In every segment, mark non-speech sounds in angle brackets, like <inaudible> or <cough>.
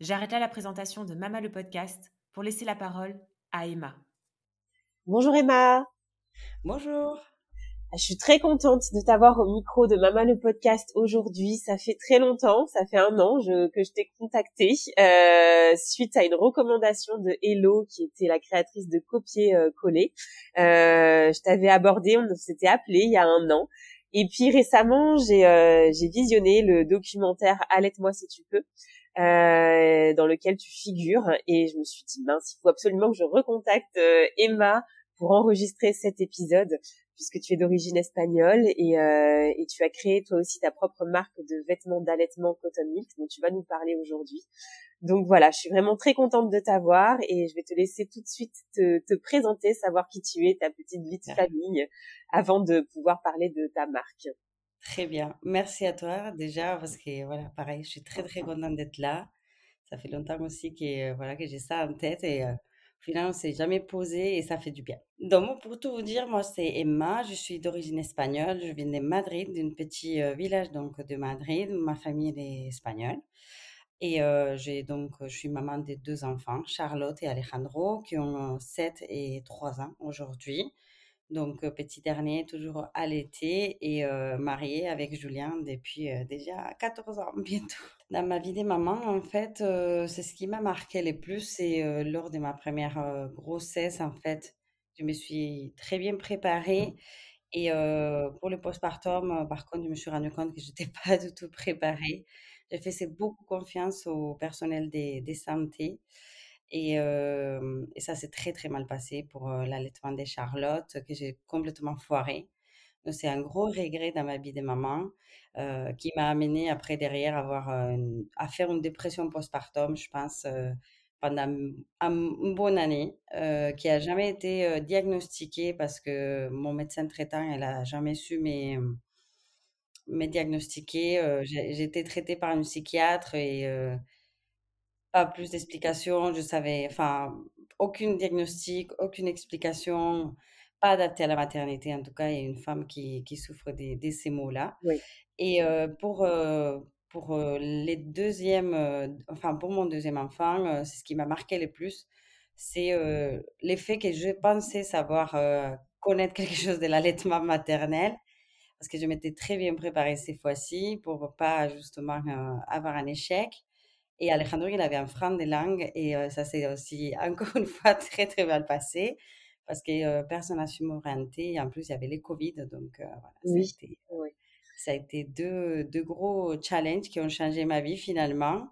J'arrête là la présentation de Mama le podcast pour laisser la parole à Emma. Bonjour Emma. Bonjour. Ah, je suis très contente de t'avoir au micro de Mama le podcast aujourd'hui. Ça fait très longtemps, ça fait un an que je t'ai contacté euh, suite à une recommandation de Hello qui était la créatrice de Copier euh, Coller. Euh, je t'avais abordé, on s'était appelé il y a un an. Et puis récemment, j'ai euh, visionné le documentaire Allaite-moi si tu peux. Euh, dans lequel tu figures et je me suis dit mince il faut absolument que je recontacte Emma pour enregistrer cet épisode puisque tu es d'origine espagnole et, euh, et, tu as créé toi aussi ta propre marque de vêtements d'allaitement Cotton Milk dont tu vas nous parler aujourd'hui. Donc voilà, je suis vraiment très contente de t'avoir et je vais te laisser tout de suite te, te présenter, savoir qui tu es, ta petite vie de famille, avant de pouvoir parler de ta marque. Très bien, merci à toi déjà parce que voilà, pareil, je suis très très contente d'être là. Ça fait longtemps aussi que voilà que j'ai ça en tête et euh, au final, on s'est jamais posé et ça fait du bien. Donc, pour tout vous dire, moi, c'est Emma. Je suis d'origine espagnole. Je viens de Madrid, d'un petit euh, village donc de Madrid. Ma famille est espagnole. Et euh, j'ai donc, je suis maman de deux enfants, Charlotte et Alejandro, qui ont 7 et 3 ans aujourd'hui. Donc, petit dernier, toujours allaité et marié avec Julien depuis déjà 14 ans <laughs> bientôt. Dans ma vie des mamans, en fait, c'est ce qui m'a marqué le plus, c'est lors de ma première grossesse, en fait. Je me suis très bien préparée. Et pour le postpartum, par contre, je me suis rendu compte que je n'étais <laughs> pas du tout préparée. J'ai fait beaucoup confiance au personnel des, des santé. Et, et ça s'est très, très mal passé pour l'allaitement des Charlotte, que j'ai complètement foiré. C'est un gros regret dans ma vie de maman qui m'a amené après derrière avoir à faire une dépression postpartum, je pense, pendant une bonne année, qui a jamais été diagnostiquée parce que mon médecin traitant, elle a jamais su me diagnostiquer. j'ai été traitée par une psychiatre et pas plus d'explications. Je savais, enfin, aucune diagnostic, aucune explication, pas adaptée à la maternité. En tout cas, il y a une femme qui, qui souffre de, de ces mots-là. Oui. Et euh, pour, euh, pour euh, les deuxièmes, enfin, pour mon deuxième enfant, c'est ce qui m'a marqué le plus, c'est l'effet que je pensais savoir connaître quelque chose de l'allaitement maternel parce que je m'étais très bien préparée ces fois-ci pour pas justement avoir un échec. Et Alejandro, il avait un frein de langue et ça s'est aussi, <laughs> encore une fois, très, très mal passé parce que personne n'a su m'orienter. En plus, il y avait les Covid. Donc, voilà, oui. ça, a été, ça a été deux, deux, gros challenges qui ont changé ma vie finalement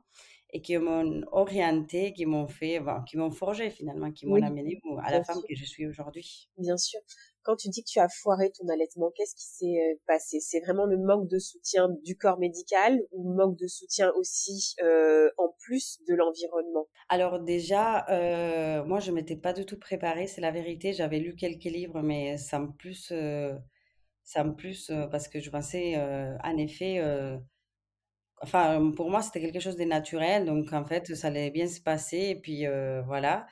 et qui m'ont orienté, qui m'ont fait, qui m'ont forgé finalement, qui m'ont amené à la femme que je suis aujourd'hui. Bien sûr quand tu dis que tu as foiré ton allaitement, qu'est-ce qui s'est euh, passé? C'est vraiment le manque de soutien du corps médical ou manque de soutien aussi euh, en plus de l'environnement? Alors déjà, euh, moi je m'étais pas du tout préparée, c'est la vérité. J'avais lu quelques livres, mais ça me plus, me plus parce que je pensais en effet. Enfin, pour moi, c'était quelque chose de naturel, donc en fait, ça allait bien se passer, et puis voilà.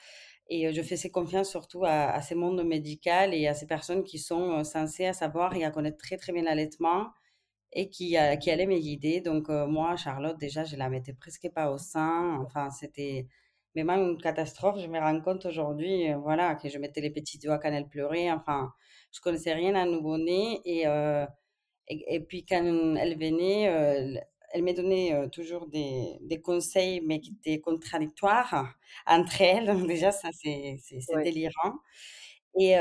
Et je faisais confiance surtout à, ces mondes médicaux et à ces personnes qui sont censées à savoir et à connaître très très bien l'allaitement et qui, qui allaient me guider. Donc moi, Charlotte, déjà, je la mettais presque pas au sein. Enfin, c'était vraiment une catastrophe. Je me rends compte aujourd'hui, voilà, que je mettais les petits doigts quand elle pleurait. Enfin, je connaissais rien à nouveau-né. Et, et, et, puis quand elle venait, elle me donnait toujours des, des, conseils, mais qui étaient contradictoires entre elles. Déjà, ça, c'est délirant. Et,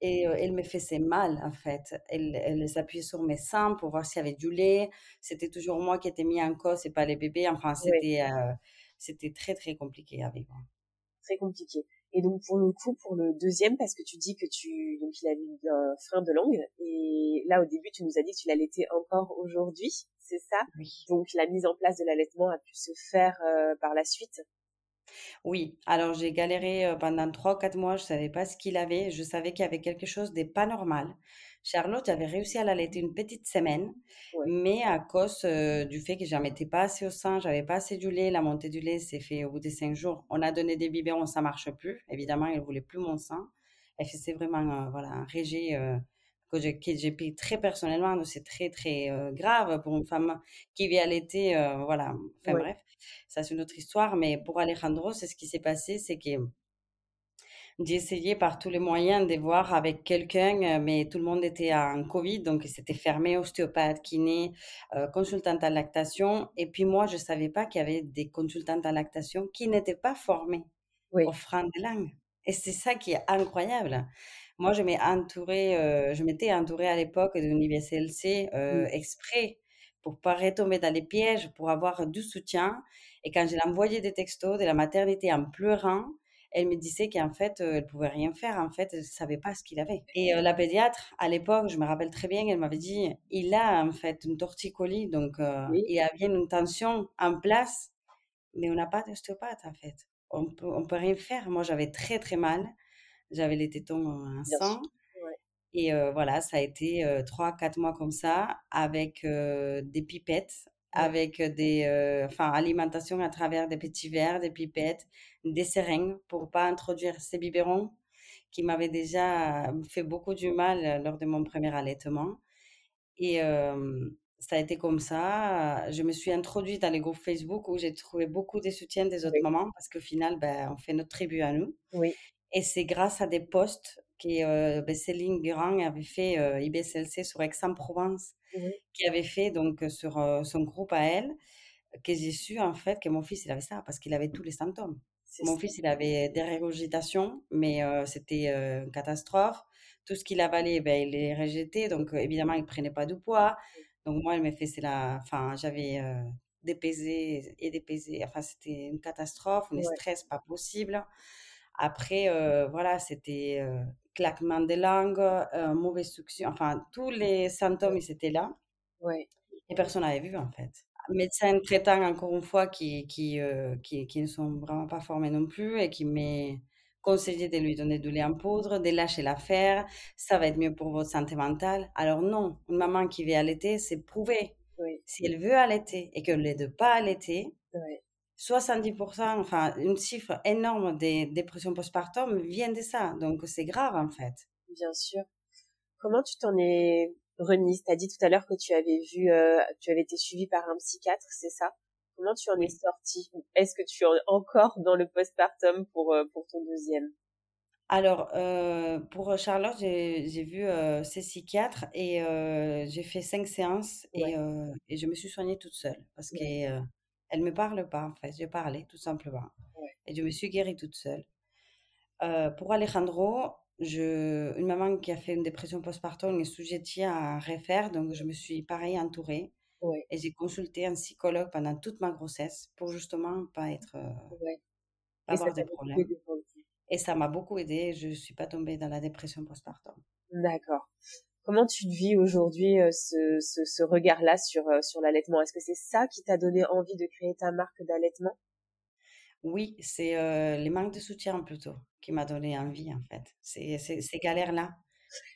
et elle me faisait mal, en fait. Elle, elle s'appuyait sur mes seins pour voir s'il y avait du lait. C'était toujours moi qui étais mis en cause et pas les bébés. Enfin, c'était c'était très, très compliqué à vivre. Très compliqué. Et donc pour le coup, pour le deuxième, parce que tu dis que tu donc il a eu un frein de langue, et là au début tu nous as dit que tu l'allaitais encore aujourd'hui, c'est ça? Oui. Donc la mise en place de l'allaitement a pu se faire euh, par la suite? Oui, alors j'ai galéré euh, pendant 3-4 mois, je savais pas ce qu'il avait, je savais qu'il y avait quelque chose de pas normal. Charlotte, j'avais réussi à l'allaiter une petite semaine, mais à cause euh, du fait que j'en mettais pas assez au sein, j'avais pas assez du lait, la montée du lait s'est fait au bout de cinq jours. On a donné des biberons, ça marche plus. Évidemment, elle voulait plus mon sein. Elle faisait vraiment euh, voilà, un régime euh, que j'ai pris très personnellement. C'est très, très grave pour une femme qui vit allaiter. voilà, enfin bref, ça c'est une autre histoire. Mais pour Alejandro, c'est ce qui s'est passé, c'est que d'essayer par tous les moyens de voir avec quelqu'un, euh, mais tout le monde était en Covid, donc c'était fermé, ostéopathe, kiné, euh, consultante à lactation. Et puis moi, je ne savais pas qu'il y avait des consultantes à lactation qui n'étaient pas formées au frein de langue. Et c'est ça qui est incroyable. Moi, je entourée, euh, je m'étais entourée à l'époque d'une IBCLC exprès pour pas retomber dans les pièges, pour avoir du soutien. Et quand j'ai envoyé des textos de la maternité en pleurant, elle me disait qu'en fait, elle pouvait rien faire. En fait, elle savait pas ce qu'il avait. Et la pédiatre, à l'époque, je me rappelle très bien, elle m'avait dit, il a en fait une torticolis, donc il y a bien une tension en place, mais on n'a pas d'ostéopathe en fait. On peut, on peut rien faire. Moi, j'avais très très mal. J'avais les tétons en sang. Et voilà, ça a été trois, quatre mois comme ça, avec des pipettes avec des, enfin, alimentation à travers des petits verres, des pipettes, des seringues pour pas introduire ces biberons qui m'avaient déjà fait beaucoup du mal lors de mon premier allaitement. Et ça a été comme ça. Je me suis introduite dans les groupes Facebook où j'ai trouvé beaucoup de soutien des autres mamans parce qu'au final, ben, on fait notre tribu à nous. Oui. Et c'est grâce à des posts que ben, Céline Guérand avait fait IBCLC sur Aix-en-Provence qui avait fait donc sur son groupe à elle, que j'ai su en fait que mon fils il avait ça parce qu'il avait tous les symptômes. Mon fils il avait des régurgitations, mais c'était une catastrophe. Tout ce qu'il avalait, ben, il les rejetait, donc évidemment il prenait pas de poids. Donc moi, elle me fait, c'est la, enfin j'avais pesées et pesées, enfin c'était une catastrophe, un stress pas possible. Après, voilà, c'était claquement des langues, euh, mauvaise succion, enfin, tous les symptômes, ils étaient là. Ouais. Et personne n'avait vu, en fait. Médecins traitants, encore une fois, qui, qui, euh, qui, qui, ne sont vraiment pas formés non plus et qui m'ont conseillé de lui donner du lait en poudre, de lâcher l'affaire, ça va être mieux pour votre santé mentale. Alors non, une maman qui veut allaiter, c'est prouvé. Oui. Si elle veut allaiter et qu'elle ne de pas allaiter, oui. 70%, enfin, une chiffre énorme des dépressions postpartum vient de ça. Donc, c'est grave, en fait. Bien sûr. Comment tu t'en es remise? Tu as dit tout à l'heure que tu avais vu, euh, tu avais été suivie par un psychiatre, c'est ça? Comment tu en es sortie? Est-ce que tu es encore dans le postpartum pour, euh, pour ton deuxième? Alors, euh, pour Charlotte, j'ai vu euh, ces psychiatres et j'ai fait cinq séances et, et, je me suis soignée toute seule parce que elle me parle pas, en fait. Je parlais, tout simplement. Et je me suis guérie toute seule. Euh, pour Alejandro, je, une maman qui a fait une dépression postpartum est sujetée à refaire, donc je me suis pareil entourée. Et j'ai consulté un psychologue pendant toute ma grossesse pour justement pas être, euh, avoir des problèmes. Et ça m'a beaucoup aidé. Je ne suis pas tombée dans la dépression postpartum. D'accord. Comment tu vis aujourd'hui euh, ce, ce, ce regard-là sur, euh, sur l'allaitement? Est-ce que c'est ça qui t'a donné envie de créer ta marque d'allaitement? Oui, c'est euh, les manques de soutien plutôt qui m'a donné envie en fait. C'est ces galères-là.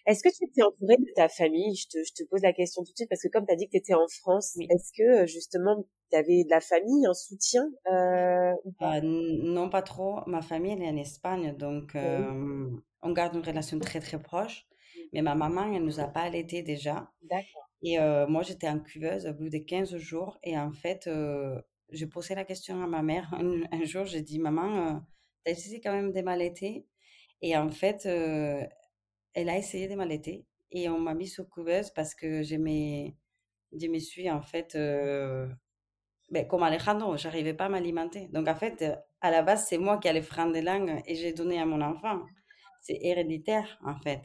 Est-ce que tu étais entourée de ta famille? Je te, je te pose la question tout de suite parce que comme tu as dit que tu étais en France, est-ce que justement tu avais de la famille, un soutien euh, Non, pas trop. Ma famille elle est en Espagne, donc on garde une relation très très proche. Mais ma maman, elle nous a pas allaité déjà. D'accord. Et euh, moi, j'étais en cuveuse au bout de 15 jours. Et en fait, euh, j'ai posé la question à ma mère. Un, jour, j'ai dit, maman, euh, t'as essayé quand même de m'allaiter? Et en fait, elle a essayé de m'allaiter. Et on m'a mis sous couveuse parce que je me suis en fait, ben, comme Alejandro, j'arrivais pas à m'alimenter. Donc en fait, à la base, c'est moi qui allais frein des langues et j'ai donné à mon enfant. C'est héréditaire en fait.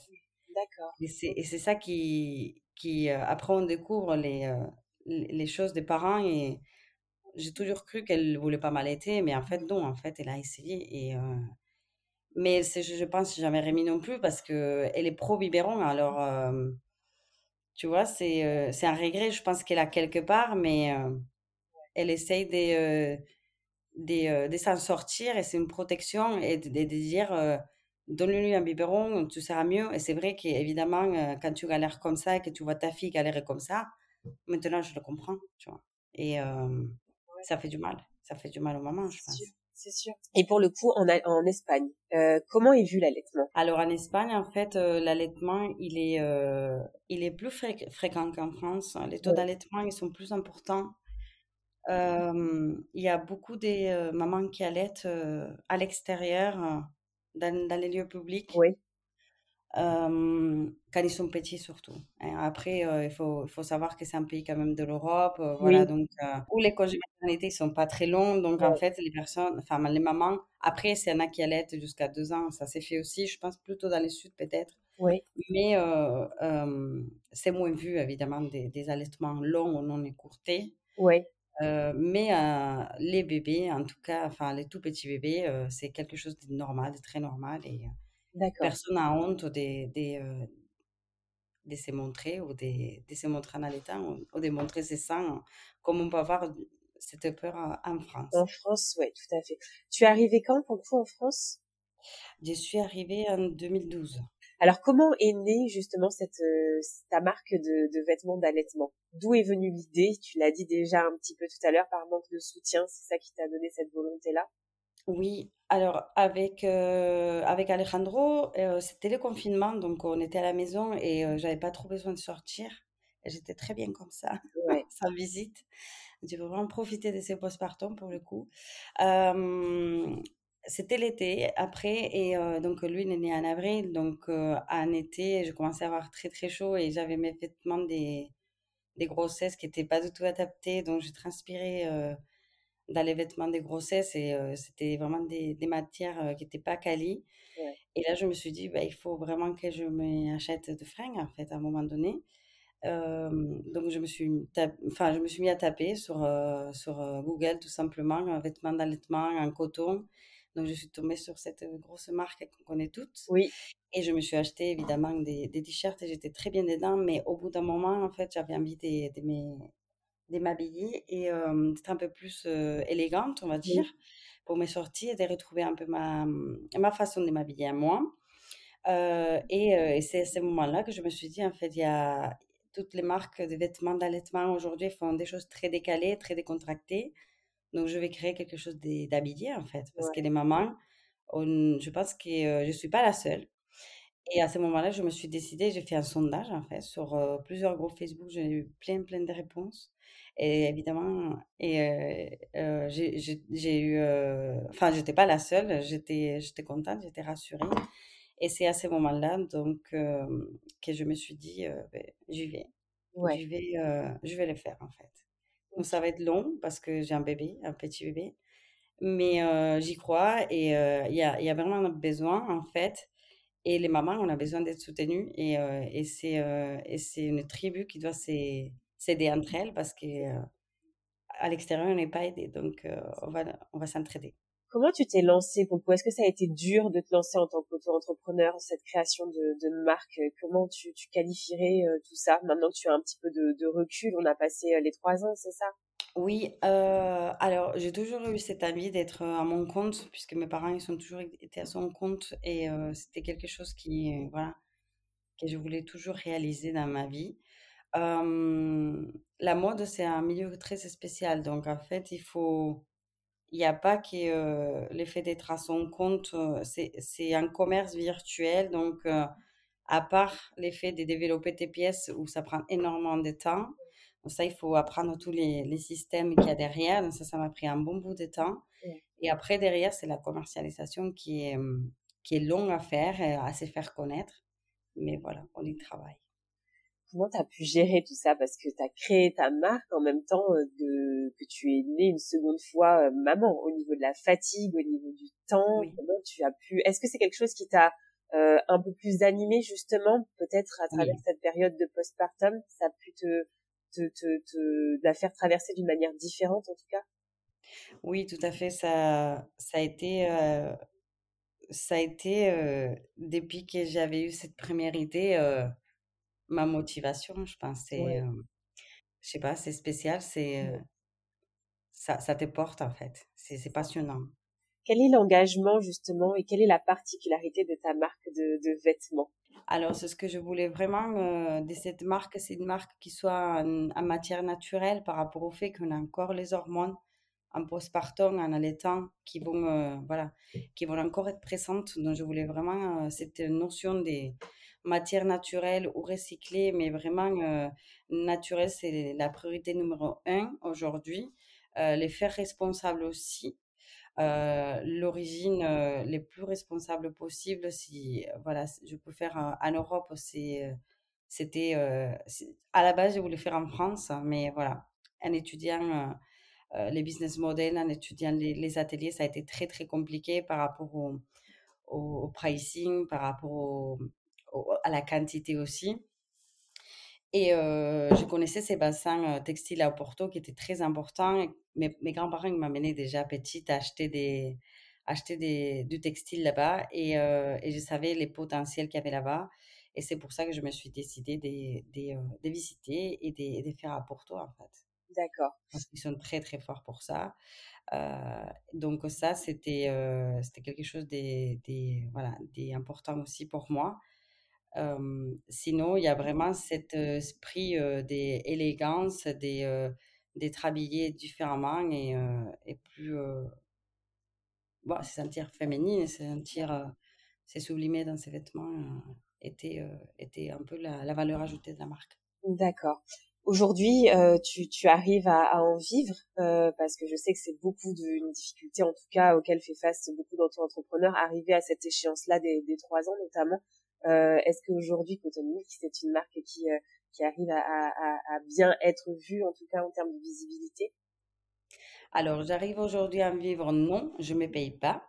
D'accord. Et c'est ça qui, qui après on découvre les, les choses des parents et j'ai toujours cru qu'elle voulait pas m'allaiter, mais en fait non, en fait elle a essayé et mais je, je pense jamais Rémi non plus parce que elle est pro biberon alors tu vois c'est c'est un regret je pense qu'elle a quelque part mais elle essaye de de, de s'en sortir et c'est une protection et de, de dire donne-lui un biberon, tu seras mieux. Et c'est vrai qu'évidemment, quand tu galères comme ça et que tu vois ta fille galérer comme ça, maintenant je le comprends, tu vois. Et ça fait du mal. Ça fait du mal aux mamans, je pense. C'est sûr. Et pour le coup, en, en Espagne, euh, comment est vu l'allaitement? Alors en Espagne, en fait, l'allaitement, il est, il est plus fréquent qu'en France. Les taux d'allaitement, ils sont plus importants. il y a beaucoup de mamans qui allaitent à l'extérieur dans, dans les lieux publics. Oui. quand ils sont petits surtout. Hein. Après, il, faut, il faut savoir que c'est un pays quand même de l'Europe, voilà, donc où les congés maternité sont pas très longs, donc en fait les personnes, enfin les mamans, après c'est un a qui allaitent jusqu'à deux ans, ça s'est fait aussi, je pense plutôt dans le sud peut-être. Oui. Mais c'est moins vu évidemment des, des allaitements longs ou non écourtés. Oui. Euh, mais euh, les bébés, en tout cas, enfin les tout petits bébés, euh, c'est quelque chose de normal, de très normal et personne n'a honte de, de, de, se montrer ou de, de se montrer en allaitant ou, de montrer ses seins comme on peut avoir cette peur en France. En France, oui, tout à fait. Tu es arrivée quand pour le coup en France? Je suis arrivée en 2012. Alors comment est née justement cette euh, ta marque de, de vêtements d'allaitement? D'où est venue l'idée? Tu l'as dit déjà un petit peu tout à l'heure par manque de soutien, c'est ça qui t'a donné cette volonté là Oui, alors avec euh, avec Alejandro, euh, c'était le confinement, donc on était à la maison et j'avais pas trop besoin de sortir. J'étais très bien comme ça, <laughs> sans visite. J'ai vraiment profité de ces postpartum pour le coup. C'était l'été après et donc lui il est né en avril donc en été je commençais à avoir très très chaud et j'avais mes vêtements des, des grossesses qui n'étaient pas du tout adaptés donc j'ai transpiré dans les vêtements des grossesses et c'était vraiment des, des matières qui n'étaient pas qualies. Et là je me suis dit bah, il faut vraiment que je m'achète de fringues en fait à un moment donné. Donc je me suis enfin je me suis mis à taper sur sur Google tout simplement vêtements d'allaitement en coton donc, je suis tombée sur cette grosse marque qu'on connaît toutes. Oui. Et je me suis acheté évidemment des, des t-shirts et j'étais très bien dedans. Mais au bout d'un moment, en fait, j'avais envie de, m'habiller et d'être un peu plus élégante, on va dire, pour mes sorties et de retrouver un peu ma, ma façon de m'habiller à moi. et, et c'est à ce moment-là que je me suis dit, en fait, il y a toutes les marques de vêtements d'allaitement aujourd'hui font des choses très décalées, très décontractées. Donc, je vais créer quelque chose d'habillé, en fait, parce que les mamans, je pense que je ne suis pas la seule. Et à ce moment-là, je me suis décidée, j'ai fait un sondage, en fait, sur plusieurs groupes Facebook, j'ai eu plein, plein de réponses. Et évidemment, et, j'ai eu, enfin, j'étais pas la seule, j'étais contente, j'étais rassurée. Et c'est à ce moment-là, donc, que je me suis dit, ben, j'y vais. Je, vais je vais le faire, en fait. Donc ça va être long parce que j'ai un bébé, un petit bébé. Mais j'y crois et il y, a, y, a, vraiment un besoin en fait. Et les mamans, on a besoin d'être soutenues et, et c'est une tribu qui doit s'aider entre elles parce qu'à l'extérieur, on n'est pas aidé. Donc on va, on va s'entraider. Comment tu t'es lancée? Pour Est-ce que ça a été dur de te lancer en tant qu'auto-entrepreneur, cette création de, marque? Comment tu, qualifierais euh, tout ça? Maintenant que tu as un petit peu de, recul, on a passé euh, les trois ans, c'est ça? Oui, euh, alors j'ai toujours eu cette envie d'être à mon compte, puisque mes parents ils sont toujours été à son compte et c'était quelque chose qui, voilà, que je voulais toujours réaliser dans ma vie. la mode, c'est un milieu très spécial, donc en fait, il faut il n'y a pas que l'effet d'être à son compte, c'est un commerce virtuel, donc à part l'effet de développer tes pièces où ça prend énormément de temps, ça il faut apprendre tous les, les systèmes qu'il y a derrière, donc ça ça m'a pris un bon bout de temps. Et après derrière c'est la commercialisation qui est, qui est longue à faire, à se faire connaître, mais voilà, on y travaille. Comment tu as pu gérer tout ça? Parce que tu as créé ta marque en même temps de que tu es née une seconde fois maman au niveau de la fatigue, au niveau du temps, comment tu as pu Est-ce que c'est quelque chose qui t'a un peu plus animé justement peut-être à travers cette période de postpartum, ça a pu te te, te, te la faire traverser d'une manière différente en tout cas? Oui, tout à fait. Ça, ça a été, ça a été depuis que j'avais eu cette première idée, ma motivation, je pense. C'est, je sais pas, c'est spécial. C'est, ça, ça te porte en fait. C'est, c'est passionnant. Quel est l'engagement justement et quelle est la particularité de ta marque de, de vêtements? Alors, c'est ce que je voulais vraiment de cette marque, c'est une marque qui soit en, matière naturelle par rapport au fait qu'on a encore les hormones en postpartum, en allaitant, qui vont, voilà, qui vont encore être présentes. Donc, je voulais vraiment cette notion des matières naturelles ou recyclées, mais vraiment naturelles, c'est la priorité numéro un aujourd'hui. les faire responsables aussi l'origine les plus responsables possible. Si voilà, je peux faire en Europe, c'était à la base je voulais faire en France, mais voilà, en étudiant les business models, en étudiant les, ateliers, ça a été très très compliqué par rapport au, au, pricing, par rapport à la quantité aussi. Et je connaissais ces bassins textiles à Porto qui étaient très importants. Mes, mes grands-parents m'amenaient déjà petite à acheter, des, acheter des, du textile là-bas et, et, je savais les potentiels qu'il y avait là-bas. Et c'est pour ça que je me suis décidée de, de, visiter et de, de, faire à Porto en fait. D'accord. Parce qu'ils sont très très forts pour ça. donc ça, c'était c'était quelque chose d'important voilà, important aussi pour moi sinon, il y a vraiment cet esprit d'élégance, des, d'être habillé différemment et, et plus. bon, se sentir féminine, se sentir. se sublimer dans ses vêtements était, était un peu la, valeur ajoutée de la marque. D'accord. Aujourd'hui, tu, tu, arrives à, en vivre parce que je sais que c'est beaucoup d'une difficulté, en tout cas, auquel fait face beaucoup d'entrepreneurs, arriver à cette échéance-là des, des trois ans notamment. Euh, Est-ce qu'aujourd'hui Cotton Milk c'est une marque qui euh, qui arrive à, à, à, bien être vue en tout cas en termes de visibilité? Alors, j'arrive aujourd'hui à vivre, non, je ne me paye pas.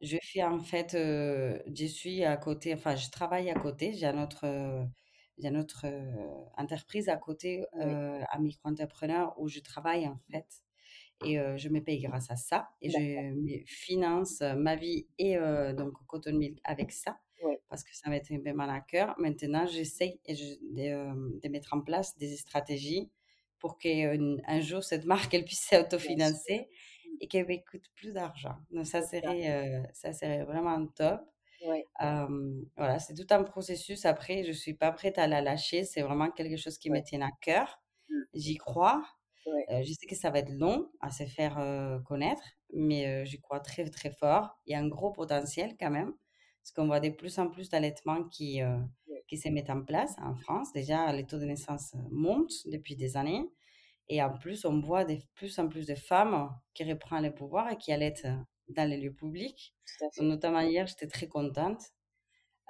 Je fais en fait, euh, je suis à côté, enfin, je travaille à côté, j'ai notre, euh, j'ai notre entreprise à côté, euh, un micro-entrepreneur où je travaille en fait. Et je me paye grâce à ça. Et je finance ma vie et donc Cotton Milk avec ça parce que ça été bien mal à cœur. Maintenant, j'essaye de, de, mettre en place des stratégies pour qu'un un jour, cette marque elle puisse s'autofinancer et qu'elle me coûte plus d'argent. Donc, ça serait, ça serait vraiment top. voilà, c'est tout un processus. Après, je ne suis pas prête à la lâcher. C'est vraiment quelque chose qui me tient à cœur. Mmh. J'y crois. je sais que ça va être long à se faire connaître, mais j'y crois très, très fort. Il y a un gros potentiel quand même. Parce qu'on voit de plus en plus d'allaitements qui, euh, qui se mettent en place en France. Déjà, les taux de naissance montent depuis des années. Et en plus, on voit de plus en plus de femmes qui reprennent le pouvoir et qui allaitent dans les lieux publics. notamment hier, j'étais très contente.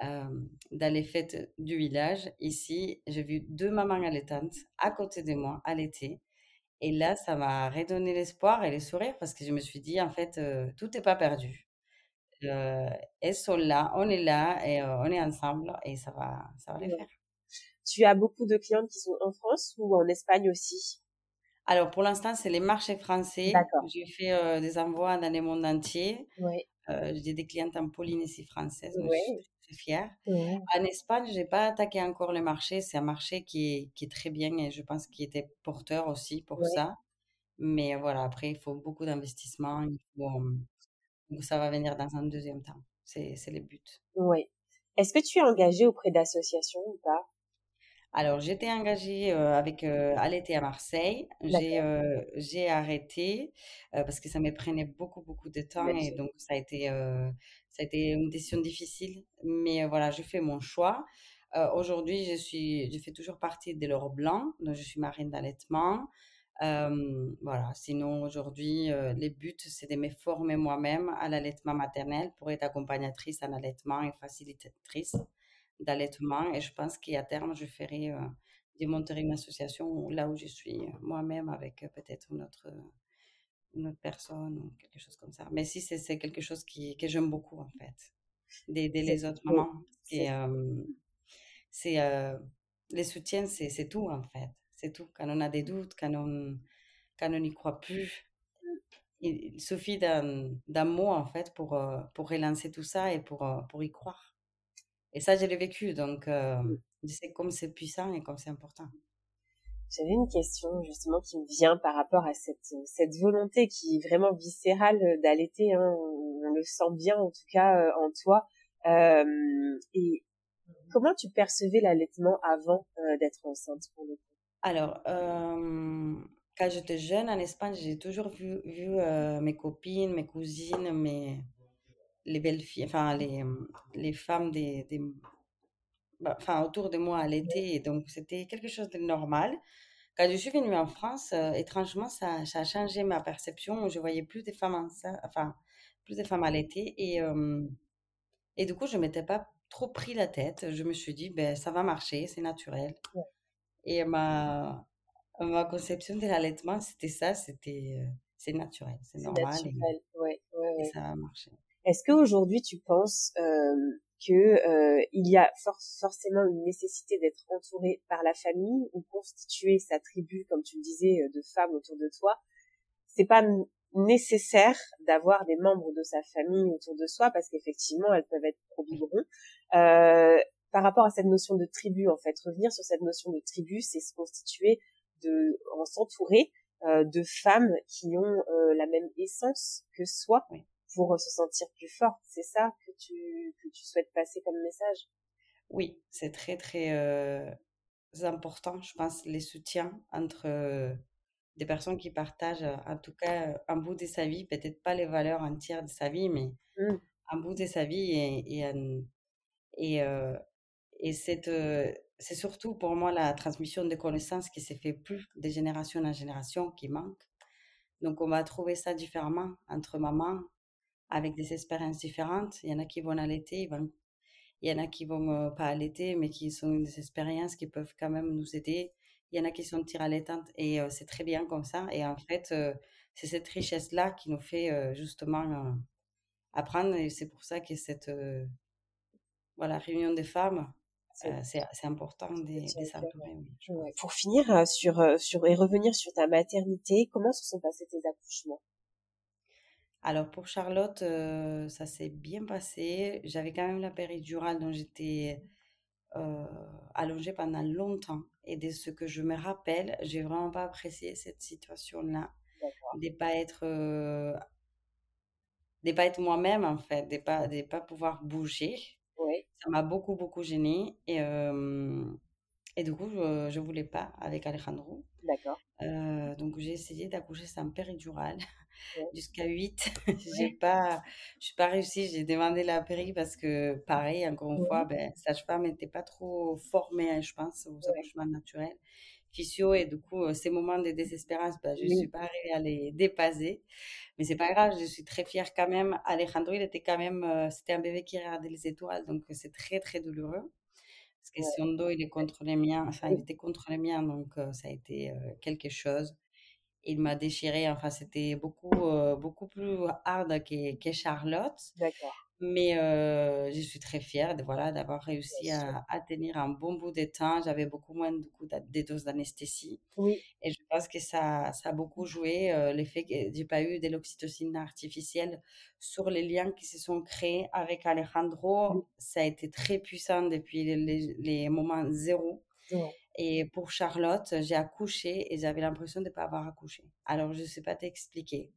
Euh, dans les fêtes du village, ici, j'ai vu deux mamans allaitantes à côté de moi allaiter. Et là, ça m'a redonné l'espoir et le sourire parce que je me suis dit, en fait, euh, tout n'est pas perdu elles sont là, on est là et on est ensemble et ça va, ça va les faire. Tu as beaucoup de clientes qui sont en France ou en Espagne aussi? Alors pour l'instant, c'est les marchés français. J'ai fait des envois dans le monde entier. Oui. j'ai des clientes en Polynésie française, je suis très fière. En Espagne, je n'ai pas attaqué encore le marché. C'est un marché qui est, qui est très bien et je pense qu'il était porteur aussi pour ça. Mais voilà, après, il faut beaucoup d'investissement. Il faut, donc ça va venir dans un deuxième temps. C'est le but. Oui. Est-ce que tu es engagée auprès d'associations ou pas? Alors, j'étais engagée euh, avec euh, à Marseille. J'ai euh, j'ai arrêté euh, parce que ça me prenait beaucoup, beaucoup de temps et donc ça a été, ça a été une décision difficile. Mais voilà, je fais mon choix. Aujourd'hui, je, suis, je fais toujours partie de l'or blanc, donc je suis marine d'allaitement voilà, sinon aujourd'hui, les buts, c'est de me former moi-même à l'allaitement maternel pour être accompagnatrice en allaitement et facilitatrice d'allaitement. Et je pense qu'à terme, je ferai de monter une association là où je suis moi-même avec peut-être une autre, une autre personne ou quelque chose comme ça. Mais si c'est quelque chose qui, que j'aime beaucoup en fait, d'aider les autres mamans. Et c'est les soutiens, c'est tout en fait. C'est tout. Quand on a des doutes, quand on quand on n'y croit plus, il suffit d'un mot en fait pour, pour relancer tout ça et pour, pour y croire. Et ça, je l'ai vécu, donc je sais comme c'est puissant et comme c'est important. J'avais une question justement qui me vient par rapport à cette, cette volonté qui est vraiment viscérale d'allaiter. Hein. On, le sent bien en tout cas en toi. Euh, et comment tu percevais l'allaitement avant d'être enceinte pour le coup? Alors, quand j'étais jeune en Espagne, j'ai toujours vu, vu mes copines, mes cousines, mes, les belles filles, enfin les, les femmes des, des bah, enfin, autour de moi à l'été, donc c'était quelque chose de normal. Quand je suis venue en France, étrangement, ça, a changé ma perception. Je voyais plus de femmes enfin, plus de femmes à l'été, et, et du coup, je m'étais pas trop pris la tête. Je me suis dit, ben, ça va marcher, c'est naturel. Et ma, ma conception de l'allaitement, c'était ça, c'était, c'est naturel, c'est normal. Naturel. Et, ouais, ouais, et, ça va marcher. Est-ce qu'aujourd'hui, tu penses euh, que euh, il y a forcément une nécessité d'être entouré par la famille ou constituer sa tribu, comme tu le disais, de femmes autour de toi? C'est pas nécessaire d'avoir des membres de sa famille autour de soi parce qu'effectivement elles peuvent être pro euh, par rapport à cette notion de tribu en fait revenir sur cette notion de tribu c'est se constituer de en s'entourer euh, de femmes qui ont euh, la même essence que soi pour se sentir plus forte c'est ça que tu que tu souhaites passer comme message? Oui c'est très très euh, important je pense les soutiens entre des personnes qui partagent en tout cas un bout de sa vie, peut-être pas les valeurs entières de sa vie, mais mmh. un bout de sa vie et, et, et, et c'est surtout pour moi la transmission de connaissances qui s'est fait plus de génération en génération qui manque. Donc on va trouver ça différemment entre mamans avec des expériences différentes. Il y en a qui vont allaiter, il y en a qui vont pas allaiter, mais qui sont des expériences qui peuvent quand même nous aider il y en a qui sont à et c'est très bien comme ça. Et en fait, c'est cette richesse-là qui nous fait justement apprendre. Et c'est pour ça que cette voilà, réunion des femmes, c'est important de, Pour finir sur, sur, et revenir sur ta maternité, comment se sont passés tes accouchements? Alors pour Charlotte, ça s'est bien passé. J'avais quand même la péridurale dont j'étais allongée pendant longtemps. Et de ce que je me rappelle, j'ai vraiment pas apprécié cette situation-là. De pas être, euh, de pas être moi-même en fait, de pas, de pas pouvoir bouger. Oui. Ça m'a beaucoup beaucoup gênée et euh, et du coup je, je voulais pas avec Alejandro. D'accord. Euh, donc j'ai essayé d'accoucher sans péridurale <laughs> jusqu'à 8. <laughs> j'ai pas, je suis pas réussi. J'ai demandé la péri parce que, pareil, encore une fois, ben, sage-femme n'était pas trop formée, hein, je pense, aux accouchements naturels. Physio, et du coup, ces moments de désespérance, ben, je ne suis pas arrivée à les dépasser. Mais c'est pas grave, je suis très fière quand même. Alejandro, il était quand même, euh, c'était un bébé qui regardait les étoiles, donc c'est très, très douloureux. Parce que son dos, il est contre les miens, enfin, il était contre les miens, donc euh, ça a été euh, quelque chose il m'a déchiré. Enfin, c'était beaucoup, euh, beaucoup plus hard que, que Charlotte. D'accord. Mais euh, je suis très fière de, voilà, d'avoir réussi à, à, tenir un bon bout de temps. J'avais beaucoup moins de, coup, de doses d'anesthésie. Oui. Et je pense que ça, ça a beaucoup joué euh, l'effet que j'ai pas eu de l'oxytocine artificielle sur les liens qui se sont créés avec Alejandro. Ça a été très puissant depuis les, les, moments zéro. Et pour Charlotte, j'ai accouché et j'avais l'impression de ne pas avoir accouché. Alors, je ne sais pas t'expliquer.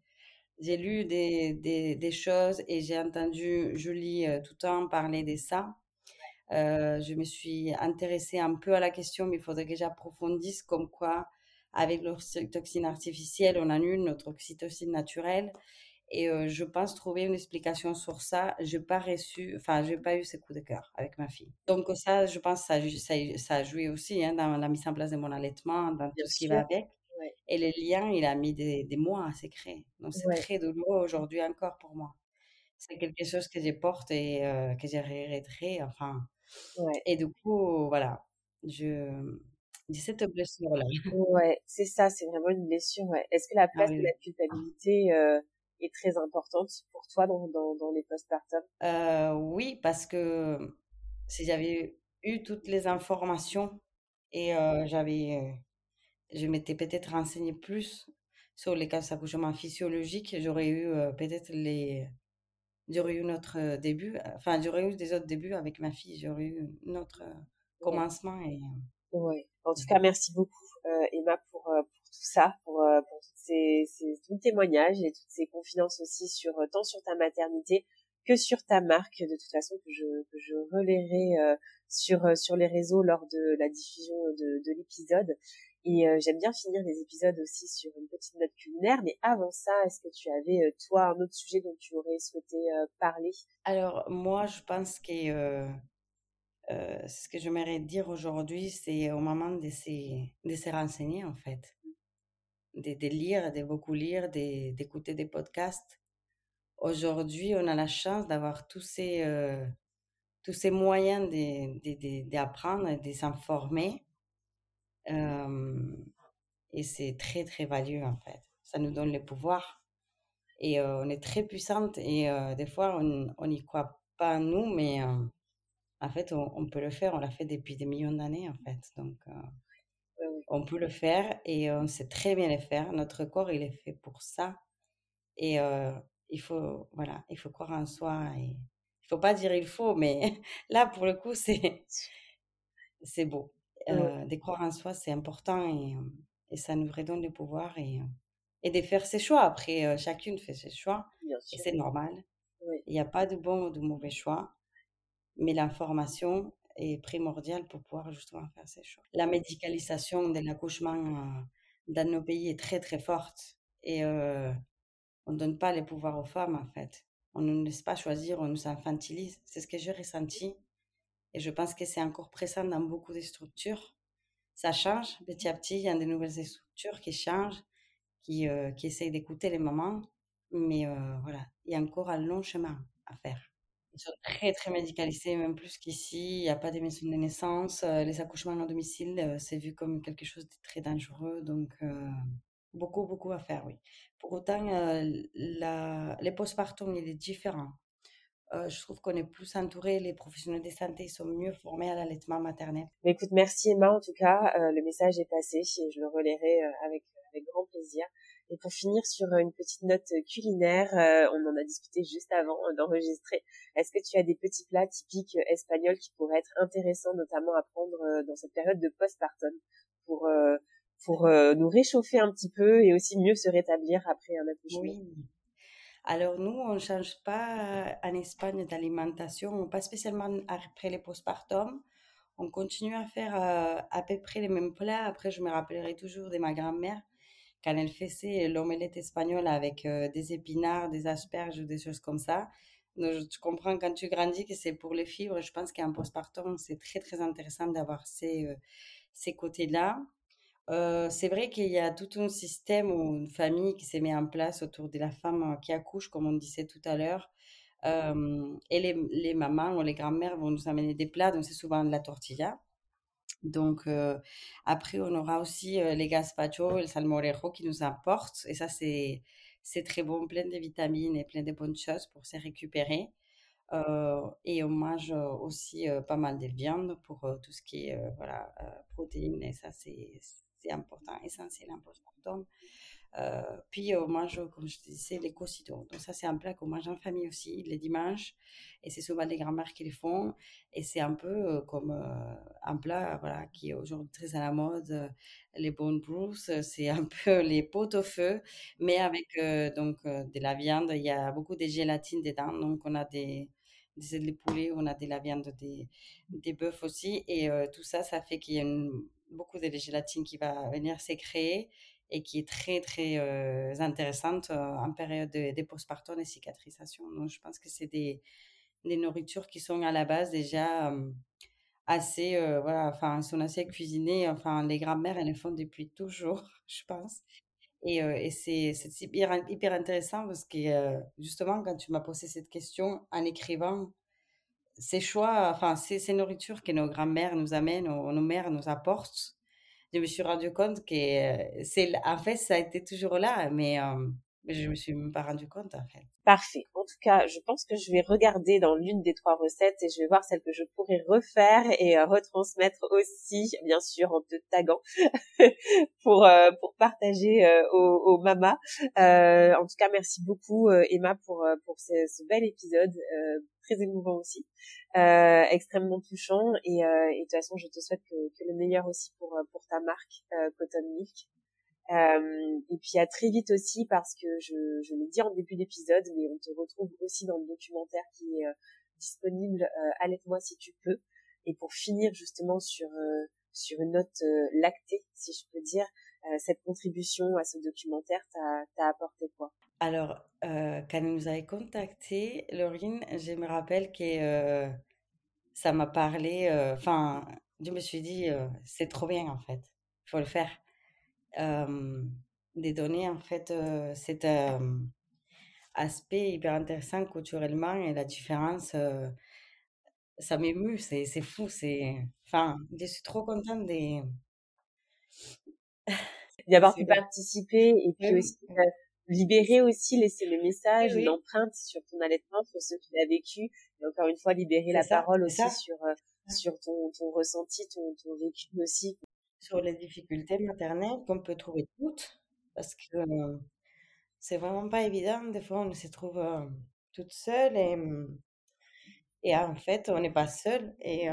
J'ai lu des, des, des, choses et j'ai entendu Julie euh, tout le temps parler de ça. Euh, je me suis intéressée un peu à la question, mais il faudrait que j'approfondisse comme quoi, avec l'oxytocine artificielle, on annule notre oxytocine naturelle. Et je pense trouver une explication sur ça. Je n'ai pas reçu, enfin, j'ai pas eu ce coup de cœur avec ma fille. Donc ça, je pense, ça, ça, ça a joué aussi hein, dans la mise en place de mon allaitement, dans tout ce qui va avec. Et les liens, il a mis des, des mois à se créer. Donc c'est très douloureux aujourd'hui encore pour moi. C'est quelque chose que je porte et que j'ai regretté. Enfin. Et du coup, voilà, je cette blessure-là. <laughs> Ouais, c'est ça, c'est vraiment une blessure. Ouais. Est-ce que la ah place de la culpabilité euh, est très importante pour toi dans, dans, dans les postpartum? Euh, Oui, parce que si j'avais eu toutes les informations et euh, j'avais, euh, je m'étais peut-être renseignée plus sur les cas d'accouchement physiologiques, j'aurais eu euh, peut-être les, j'aurais eu notre début, enfin j'aurais eu des autres débuts avec ma fille, j'aurais eu notre commencement et. Ouais. En tout cas, merci beaucoup Emma pour, pour tout ça, pour, pour toutes ces, ces tous témoignages et toutes ces confidences aussi sur tant sur ta maternité que sur ta marque de toute façon que je que je relayerai euh, sur sur les réseaux lors de la diffusion de, de l'épisode et euh, j'aime bien finir les épisodes aussi sur une petite note culinaire mais avant ça est-ce que tu avais toi un autre sujet dont tu aurais souhaité parler? Alors moi je pense que euh, ce que j'aimerais dire aujourd'hui, c'est au moment de se, de se renseigner, en fait. De, de lire, de beaucoup lire, d'écouter des podcasts Aujourd'hui, on a la chance d'avoir tous ces, euh, tous ces moyens d'apprendre et de s'informer. Et c'est très, très valieux, en fait. Ça nous donne le pouvoir. Et euh, on est très puissante. Et euh, des fois, on n'y croit pas, nous, mais en fait, on, on, peut le faire. On l'a fait depuis des millions d'années, en fait. Donc, on peut le faire et on sait très bien le faire. Notre corps, il est fait pour ça. Et il faut, voilà, il faut croire en soi et il faut pas dire il faut, mais <laughs> là, pour le coup, c'est, c'est beau. Euh, de croire en soi, c'est important et, et, ça nous redonne le pouvoir et, et de faire ses choix. Après, euh, chacune fait ses choix et c'est normal. Il n'y a pas de bon ou de mauvais choix, mais l'information est primordiale pour pouvoir justement faire ses choix. La médicalisation de l'accouchement euh, dans nos pays est très très forte et on ne donne pas les pouvoirs aux femmes, en fait. On ne nous laisse pas choisir, on nous infantilise. C'est ce que j'ai ressenti. Et je pense que c'est encore présent dans beaucoup de structures. Ça change petit à petit. Il y a de nouvelles structures qui changent, qui, euh, qui essayent d'écouter les mamans. Mais euh, voilà, il y a encore un long chemin à faire. Ils sont très, très médicalisés, même plus qu'ici. Il n'y a pas de maisons de naissance. Euh, les accouchements à domicile, c'est vu comme quelque chose de très dangereux. Donc, Beaucoup, beaucoup à faire, oui. Pour autant, la, les postpartum, il est différent. Euh, je trouve qu'on est plus entouré, les professionnels de santé sont mieux formés à l'allaitement maternel. Mais écoute, merci Emma, en tout cas, euh, le message est passé et je le relayerai avec, avec grand plaisir. Et pour finir sur une petite note culinaire, on en a discuté juste avant d'enregistrer. Est-ce que tu as des petits plats typiques espagnols qui pourraient être intéressants, notamment à prendre dans cette période de postpartum pour pour euh, nous réchauffer un petit peu et aussi mieux se rétablir après un accouchement? Oui. Alors nous, on ne change pas en Espagne d'alimentation, pas spécialement après les postpartum. On continue à faire euh, à peu près les mêmes plats. Après, je me rappellerai toujours de ma grand-mère quand elle faisait l'omelette espagnole avec euh, des épinards, des asperges, des choses comme ça. Donc, tu comprends quand tu grandis que c'est pour les fibres. Je pense qu'en postpartum, c'est très très intéressant d'avoir ces, ces côtés-là. C'est vrai qu'il y a tout un système ou une famille qui s'est mis en place autour de la femme qui accouche, comme on disait tout à l'heure. et les, mamans ou les grands-mères vont nous amener des plats, donc c'est souvent de la tortilla. Donc après, on aura aussi les gazpacho et le salmorejo qui nous apportent. Et ça, c'est, c'est très bon, plein de vitamines et plein de bonnes choses pour se récupérer. et on mange aussi pas mal de viande pour tout ce qui est voilà, protéines. Et ça, c'est important, essentiel, important. Euh, puis on mange, comme je te disais, les cocitos. Donc ça, c'est un plat qu'on mange en famille aussi, les dimanches. Et c'est souvent les grands-mères qui les font. Et c'est un peu euh, comme euh, un plat voilà, qui est aujourd'hui très à la mode. les bone bruce, c'est un <laughs> peu les potes au feu, mais avec donc de la viande. Il y a beaucoup de gélatine dedans. Donc on a des des on a de la viande des, des bœufs aussi. Et tout ça, ça fait qu'il y a une beaucoup de gélatine qui va venir s'écréer et qui est très, très euh, intéressante euh, en période de, de postpartum et cicatrisation. Donc, je pense que c'est des, des nourritures qui sont à la base déjà euh, assez, voilà, enfin, sont assez cuisinées. Enfin, les grands-mères, elles les font depuis toujours, <laughs> je pense. Et, et c'est, hyper, hyper, intéressant parce que justement, quand tu m'as posé cette question en écrivant ces choix, enfin, ces, ces nourritures que nos grands-mères nous amènent, nos, nos mères nous apportent, je me suis rendu compte que c'est, en fait, ça a été toujours là, mais je me suis même pas rendu compte, en fait. Parfait. En tout cas, je pense que je vais regarder dans l'une des trois recettes et je vais voir celle que je pourrais refaire et retransmettre aussi, bien sûr, en te taguant <laughs> pour pour partager aux, aux, mamas. en tout cas, merci beaucoup Emma pour pour ce, ce bel épisode très émouvant aussi, euh, extrêmement touchant et, euh, et, de toute façon je te souhaite que, que le meilleur aussi pour pour ta marque euh, Cotton Milk. Euh, et puis à très vite aussi parce que je, je l'ai dit en début d'épisode, mais on te retrouve aussi dans le documentaire qui est disponible. Euh, Allaite-moi si tu peux. Et pour finir justement sur sur une note lactée, si je peux dire, cette contribution à ce documentaire t'a apporté quoi? Alors, euh, quand il nous avait contacté, Laurine, je me rappelle que euh, ça m'a parlé. Euh, enfin, je me suis dit, c'est trop bien en fait, il faut le faire. Des données en fait, cet aspect hyper intéressant culturellement et la différence, ça m'émue, c'est c'est fou, c'est. Enfin, je suis trop contente des. D'y avoir pu participer et puis aussi libérer aussi, laisser le message, une empreinte sur ton allaitement, sur ce que tu as vécu. Et encore une fois, libérer la parole aussi sur, euh, sur ton, ton ressenti, ton, ton vécu aussi. Sur les difficultés maternelles qu'on peut trouver toutes, parce que euh, c'est vraiment pas évident. Des fois, on se trouve euh, toute seule et, et en fait, on n'est pas seul. Et,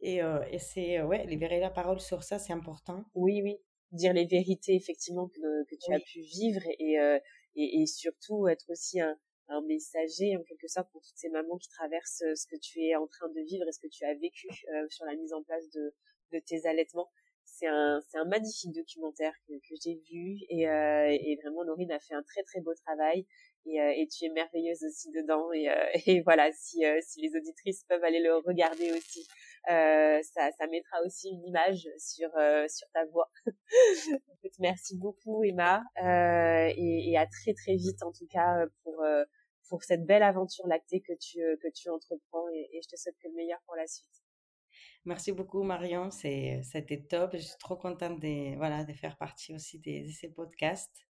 et, et c'est, ouais, libérer la parole sur ça, c'est important. Oui, oui dire les vérités effectivement que, que tu as pu vivre et, euh, et, et, surtout être aussi un, un messager en quelque sorte pour toutes ces mamans qui traversent euh, ce que tu es en train de vivre et ce que tu as vécu <laughs> euh, sur la mise en place de, de tes allaitements. C'est un, c'est un magnifique documentaire que, que j'ai vu et, euh, et vraiment Laurine a fait un très très beau travail et, et tu es merveilleuse aussi dedans et, <laughs> et voilà si, si les auditrices peuvent aller le regarder aussi euh, ça, ça mettra aussi une image sur euh, sur ta voix. <laughs> Merci beaucoup Emma euh, et, et, à très très vite en tout cas pour pour cette belle aventure lactée que tu que tu entreprends et, et je te souhaite que le meilleur pour la suite. Merci beaucoup Marion, c'était top. Je suis trop contente de voilà de faire partie aussi de, de ces podcasts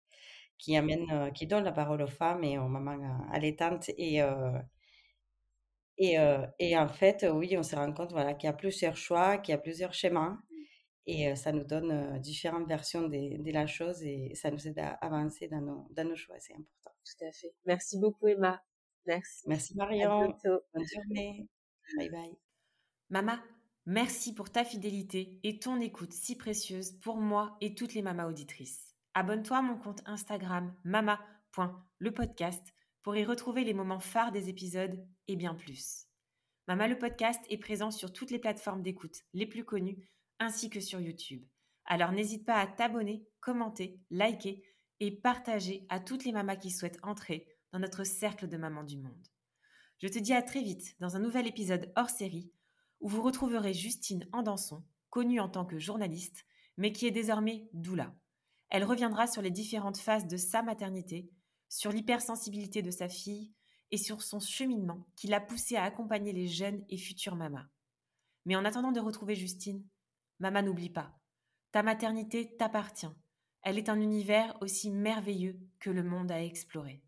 qui amènent, qui donnent la parole aux femmes et aux mamans allaitantes et euh, et, euh, et en fait, oui, on se rend compte voilà, qu'il y a plusieurs choix, qu'il y a plusieurs schémas. Et euh, ça nous donne euh, différentes versions de, de, la chose et ça nous aide à avancer dans nos, dans nos choix. C'est important. Tout à fait. Merci beaucoup, Emma. Merci. Merci, Marion. Bonne journée. Bye bye. Mama, merci pour ta fidélité et ton écoute si précieuse pour moi et toutes les mamas auditrices. Abonne-toi à mon compte Instagram mama.lepodcast pour y retrouver les moments phares des épisodes et bien plus. Mama le podcast est présent sur toutes les plateformes d'écoute les plus connues ainsi que sur YouTube. Alors n'hésite pas à t'abonner, commenter, liker et partager à toutes les mamas qui souhaitent entrer dans notre cercle de mamans du monde. Je te dis à très vite dans un nouvel épisode hors série où vous retrouverez Justine Andanson, connue en tant que journaliste, mais qui est désormais doula. Elle reviendra sur les différentes phases de sa maternité sur l'hypersensibilité de sa fille et sur son cheminement qui l'a poussé à accompagner les jeunes et futures mamas. Mais en attendant de retrouver Justine, maman n'oublie pas, ta maternité t'appartient. Elle est un univers aussi merveilleux que le monde à explorer.